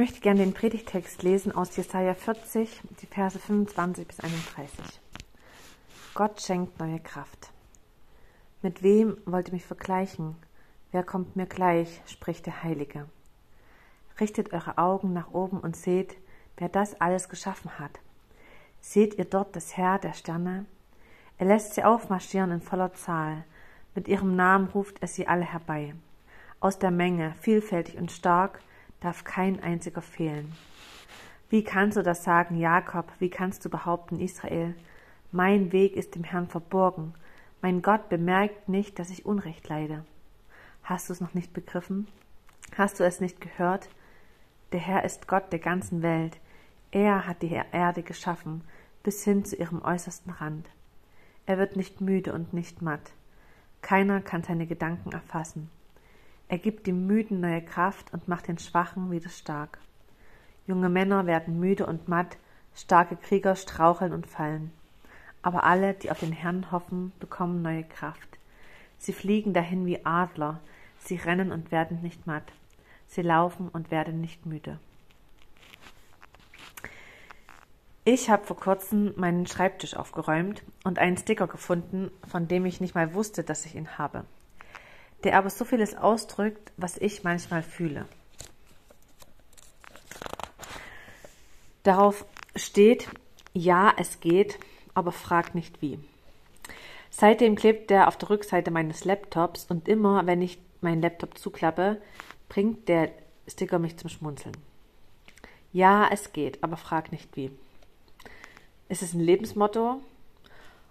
Möchte gerne den Predigtext lesen aus Jesaja 40, die Verse 25 bis 31. Gott schenkt neue Kraft. Mit wem wollt ihr mich vergleichen? Wer kommt mir gleich, spricht der Heilige. Richtet eure Augen nach oben und seht, wer das alles geschaffen hat. Seht ihr dort das Herr der Sterne? Er lässt sie aufmarschieren in voller Zahl. Mit ihrem Namen ruft er sie alle herbei. Aus der Menge, vielfältig und stark, darf kein einziger fehlen. Wie kannst du das sagen, Jakob? Wie kannst du behaupten, Israel? Mein Weg ist dem Herrn verborgen. Mein Gott bemerkt nicht, dass ich Unrecht leide. Hast du es noch nicht begriffen? Hast du es nicht gehört? Der Herr ist Gott der ganzen Welt. Er hat die Erde geschaffen, bis hin zu ihrem äußersten Rand. Er wird nicht müde und nicht matt. Keiner kann seine Gedanken erfassen. Er gibt dem Müden neue Kraft und macht den Schwachen wieder stark. Junge Männer werden müde und matt, starke Krieger straucheln und fallen. Aber alle, die auf den Herrn hoffen, bekommen neue Kraft. Sie fliegen dahin wie Adler, sie rennen und werden nicht matt, sie laufen und werden nicht müde. Ich habe vor kurzem meinen Schreibtisch aufgeräumt und einen Sticker gefunden, von dem ich nicht mal wusste, dass ich ihn habe der aber so vieles ausdrückt, was ich manchmal fühle. Darauf steht, ja, es geht, aber frag nicht wie. Seitdem klebt der auf der Rückseite meines Laptops und immer, wenn ich meinen Laptop zuklappe, bringt der Sticker mich zum Schmunzeln. Ja, es geht, aber frag nicht wie. Ist es ein Lebensmotto?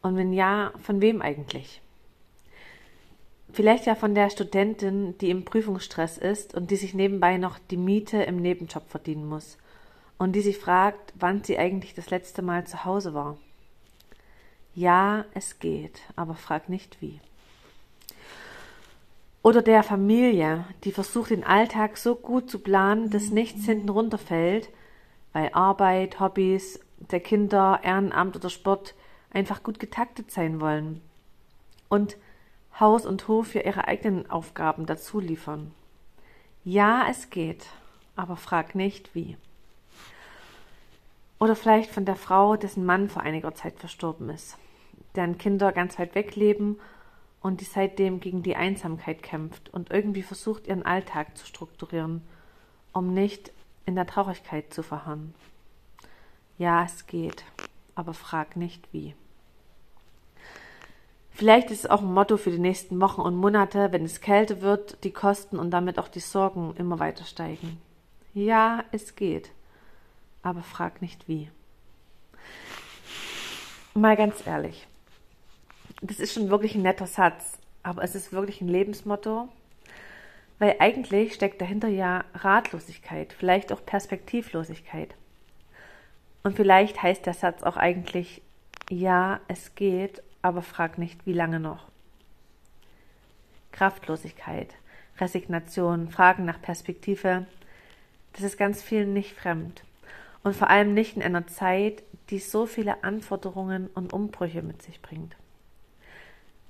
Und wenn ja, von wem eigentlich? Vielleicht ja von der Studentin, die im Prüfungsstress ist und die sich nebenbei noch die Miete im Nebenjob verdienen muss und die sich fragt, wann sie eigentlich das letzte Mal zu Hause war. Ja, es geht, aber frag nicht wie. Oder der Familie, die versucht, den Alltag so gut zu planen, dass nichts hinten runterfällt, weil Arbeit, Hobbys, der Kinder, Ehrenamt oder Sport einfach gut getaktet sein wollen. Und Haus und Hof für ihre eigenen Aufgaben dazu liefern. Ja, es geht, aber frag nicht wie. Oder vielleicht von der Frau, dessen Mann vor einiger Zeit verstorben ist, deren Kinder ganz weit weg leben und die seitdem gegen die Einsamkeit kämpft und irgendwie versucht, ihren Alltag zu strukturieren, um nicht in der Traurigkeit zu verharren. Ja, es geht, aber frag nicht wie. Vielleicht ist es auch ein Motto für die nächsten Wochen und Monate, wenn es kälter wird, die Kosten und damit auch die Sorgen immer weiter steigen. Ja, es geht, aber frag nicht wie. Mal ganz ehrlich, das ist schon wirklich ein netter Satz, aber es ist wirklich ein Lebensmotto, weil eigentlich steckt dahinter ja Ratlosigkeit, vielleicht auch Perspektivlosigkeit. Und vielleicht heißt der Satz auch eigentlich, ja, es geht, aber frag nicht, wie lange noch. Kraftlosigkeit, Resignation, Fragen nach Perspektive, das ist ganz vielen nicht fremd. Und vor allem nicht in einer Zeit, die so viele Anforderungen und Umbrüche mit sich bringt.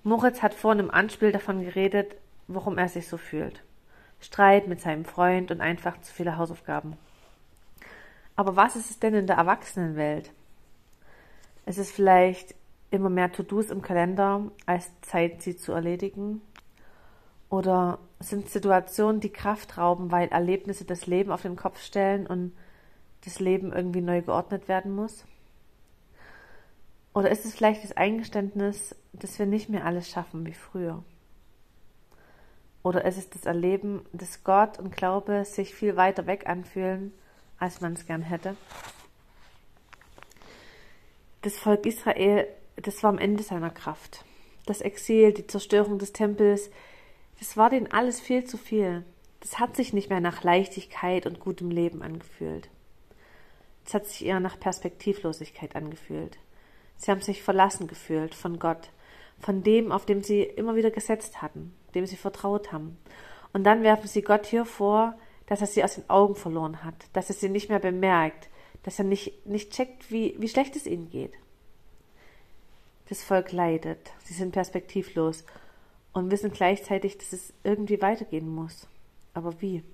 Moritz hat vorhin im Anspiel davon geredet, warum er sich so fühlt. Streit mit seinem Freund und einfach zu viele Hausaufgaben. Aber was ist es denn in der Erwachsenenwelt? Es ist vielleicht immer mehr To-Dos im Kalender als Zeit, sie zu erledigen? Oder sind Situationen, die Kraft rauben, weil Erlebnisse das Leben auf den Kopf stellen und das Leben irgendwie neu geordnet werden muss? Oder ist es vielleicht das Eingeständnis, dass wir nicht mehr alles schaffen wie früher? Oder ist es das Erleben, dass Gott und Glaube sich viel weiter weg anfühlen, als man es gern hätte? Das Volk Israel das war am Ende seiner Kraft. Das Exil, die Zerstörung des Tempels, das war denen alles viel zu viel. Das hat sich nicht mehr nach Leichtigkeit und gutem Leben angefühlt. Es hat sich eher nach Perspektivlosigkeit angefühlt. Sie haben sich verlassen gefühlt von Gott, von dem, auf dem sie immer wieder gesetzt hatten, dem sie vertraut haben. Und dann werfen sie Gott hier vor, dass er sie aus den Augen verloren hat, dass er sie nicht mehr bemerkt, dass er nicht, nicht checkt, wie, wie schlecht es ihnen geht. Das Volk leidet, sie sind perspektivlos und wissen gleichzeitig, dass es irgendwie weitergehen muss. Aber wie?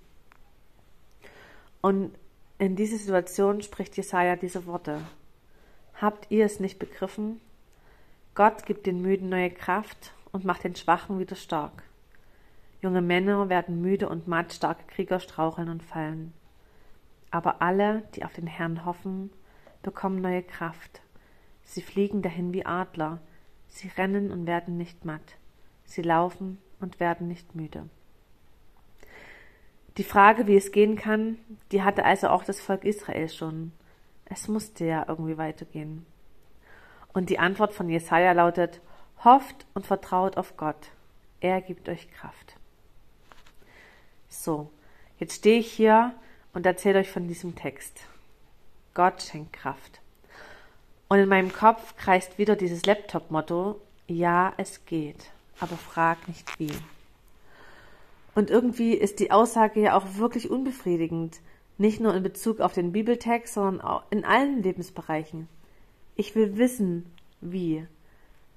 Und in dieser Situation spricht Jesaja diese Worte. Habt ihr es nicht begriffen? Gott gibt den Müden neue Kraft und macht den Schwachen wieder stark. Junge Männer werden müde und matt, starke Krieger straucheln und fallen. Aber alle, die auf den Herrn hoffen, bekommen neue Kraft. Sie fliegen dahin wie Adler, sie rennen und werden nicht matt, sie laufen und werden nicht müde. Die Frage, wie es gehen kann, die hatte also auch das Volk Israel schon. Es musste ja irgendwie weitergehen. Und die Antwort von Jesaja lautet: Hofft und vertraut auf Gott. Er gibt euch Kraft. So, jetzt stehe ich hier und erzähle euch von diesem Text. Gott schenkt Kraft. Und in meinem Kopf kreist wieder dieses Laptop-Motto: Ja, es geht, aber frag nicht wie. Und irgendwie ist die Aussage ja auch wirklich unbefriedigend, nicht nur in Bezug auf den Bibeltext, sondern auch in allen Lebensbereichen. Ich will wissen, wie.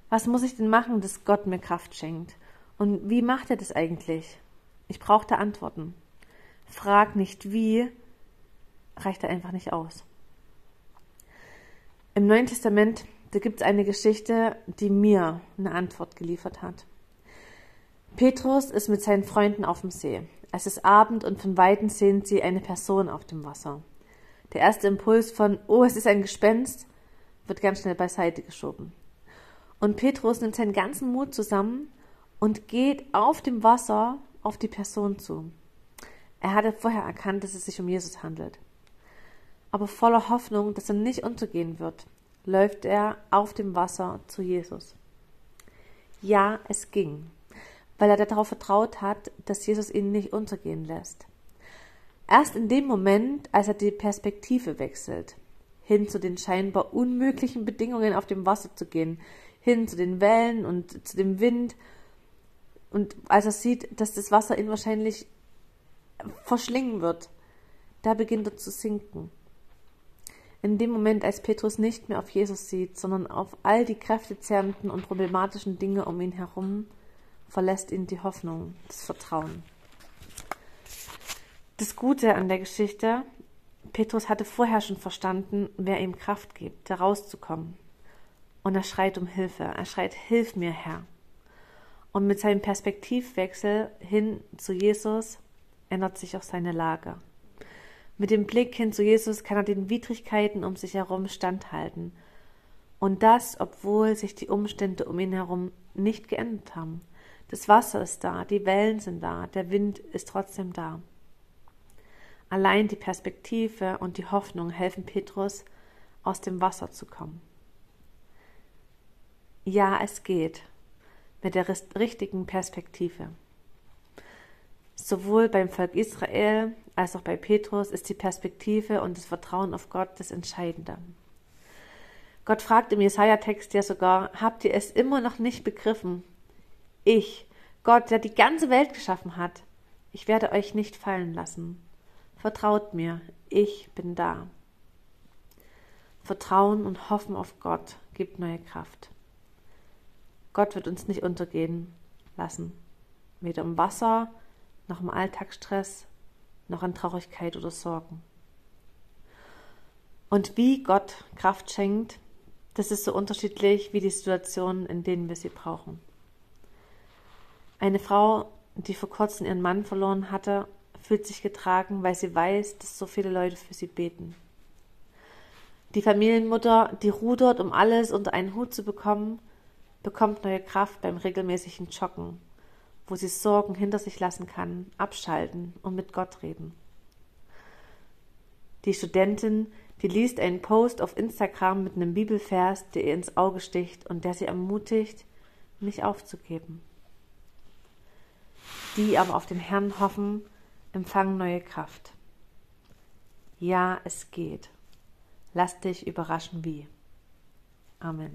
Was muss ich denn machen, dass Gott mir Kraft schenkt? Und wie macht er das eigentlich? Ich brauchte Antworten. Frag nicht wie, reicht er einfach nicht aus. Im Neuen Testament, da gibt es eine Geschichte, die mir eine Antwort geliefert hat. Petrus ist mit seinen Freunden auf dem See. Es ist Abend und von Weitem sehen sie eine Person auf dem Wasser. Der erste Impuls von, oh, es ist ein Gespenst, wird ganz schnell beiseite geschoben. Und Petrus nimmt seinen ganzen Mut zusammen und geht auf dem Wasser auf die Person zu. Er hatte vorher erkannt, dass es sich um Jesus handelt. Aber voller Hoffnung, dass er nicht untergehen wird, läuft er auf dem Wasser zu Jesus. Ja, es ging weil er darauf vertraut hat, dass Jesus ihn nicht untergehen lässt. Erst in dem Moment, als er die Perspektive wechselt, hin zu den scheinbar unmöglichen Bedingungen auf dem Wasser zu gehen, hin zu den Wellen und zu dem Wind, und als er sieht, dass das Wasser ihn wahrscheinlich verschlingen wird, da beginnt er zu sinken. In dem Moment, als Petrus nicht mehr auf Jesus sieht, sondern auf all die kräftezerrenden und problematischen Dinge um ihn herum, verlässt ihn die Hoffnung, das Vertrauen. Das Gute an der Geschichte, Petrus hatte vorher schon verstanden, wer ihm Kraft gibt, da rauszukommen. Und er schreit um Hilfe. Er schreit, Hilf mir, Herr. Und mit seinem Perspektivwechsel hin zu Jesus ändert sich auch seine Lage. Mit dem Blick hin zu Jesus kann er den Widrigkeiten um sich herum standhalten. Und das, obwohl sich die Umstände um ihn herum nicht geändert haben. Das Wasser ist da, die Wellen sind da, der Wind ist trotzdem da. Allein die Perspektive und die Hoffnung helfen Petrus, aus dem Wasser zu kommen. Ja, es geht mit der richtigen Perspektive. Sowohl beim Volk Israel als auch bei Petrus ist die Perspektive und das Vertrauen auf Gott das Entscheidende. Gott fragt im Jesaja-Text ja sogar: Habt ihr es immer noch nicht begriffen? Ich, Gott, der die ganze Welt geschaffen hat, ich werde euch nicht fallen lassen. Vertraut mir, ich bin da. Vertrauen und Hoffen auf Gott gibt neue Kraft. Gott wird uns nicht untergehen lassen, weder im Wasser, noch im Alltagsstress, noch in Traurigkeit oder Sorgen. Und wie Gott Kraft schenkt, das ist so unterschiedlich wie die Situationen, in denen wir sie brauchen. Eine Frau, die vor kurzem ihren Mann verloren hatte, fühlt sich getragen, weil sie weiß, dass so viele Leute für sie beten. Die Familienmutter, die rudert, um alles unter einen Hut zu bekommen, bekommt neue Kraft beim regelmäßigen Joggen, wo sie Sorgen hinter sich lassen kann, abschalten und mit Gott reden. Die Studentin, die liest einen Post auf Instagram mit einem Bibelvers, der ihr ins Auge sticht und der sie ermutigt, nicht aufzugeben. Die aber auf den Herrn hoffen, empfangen neue Kraft. Ja, es geht. Lass dich überraschen wie. Amen.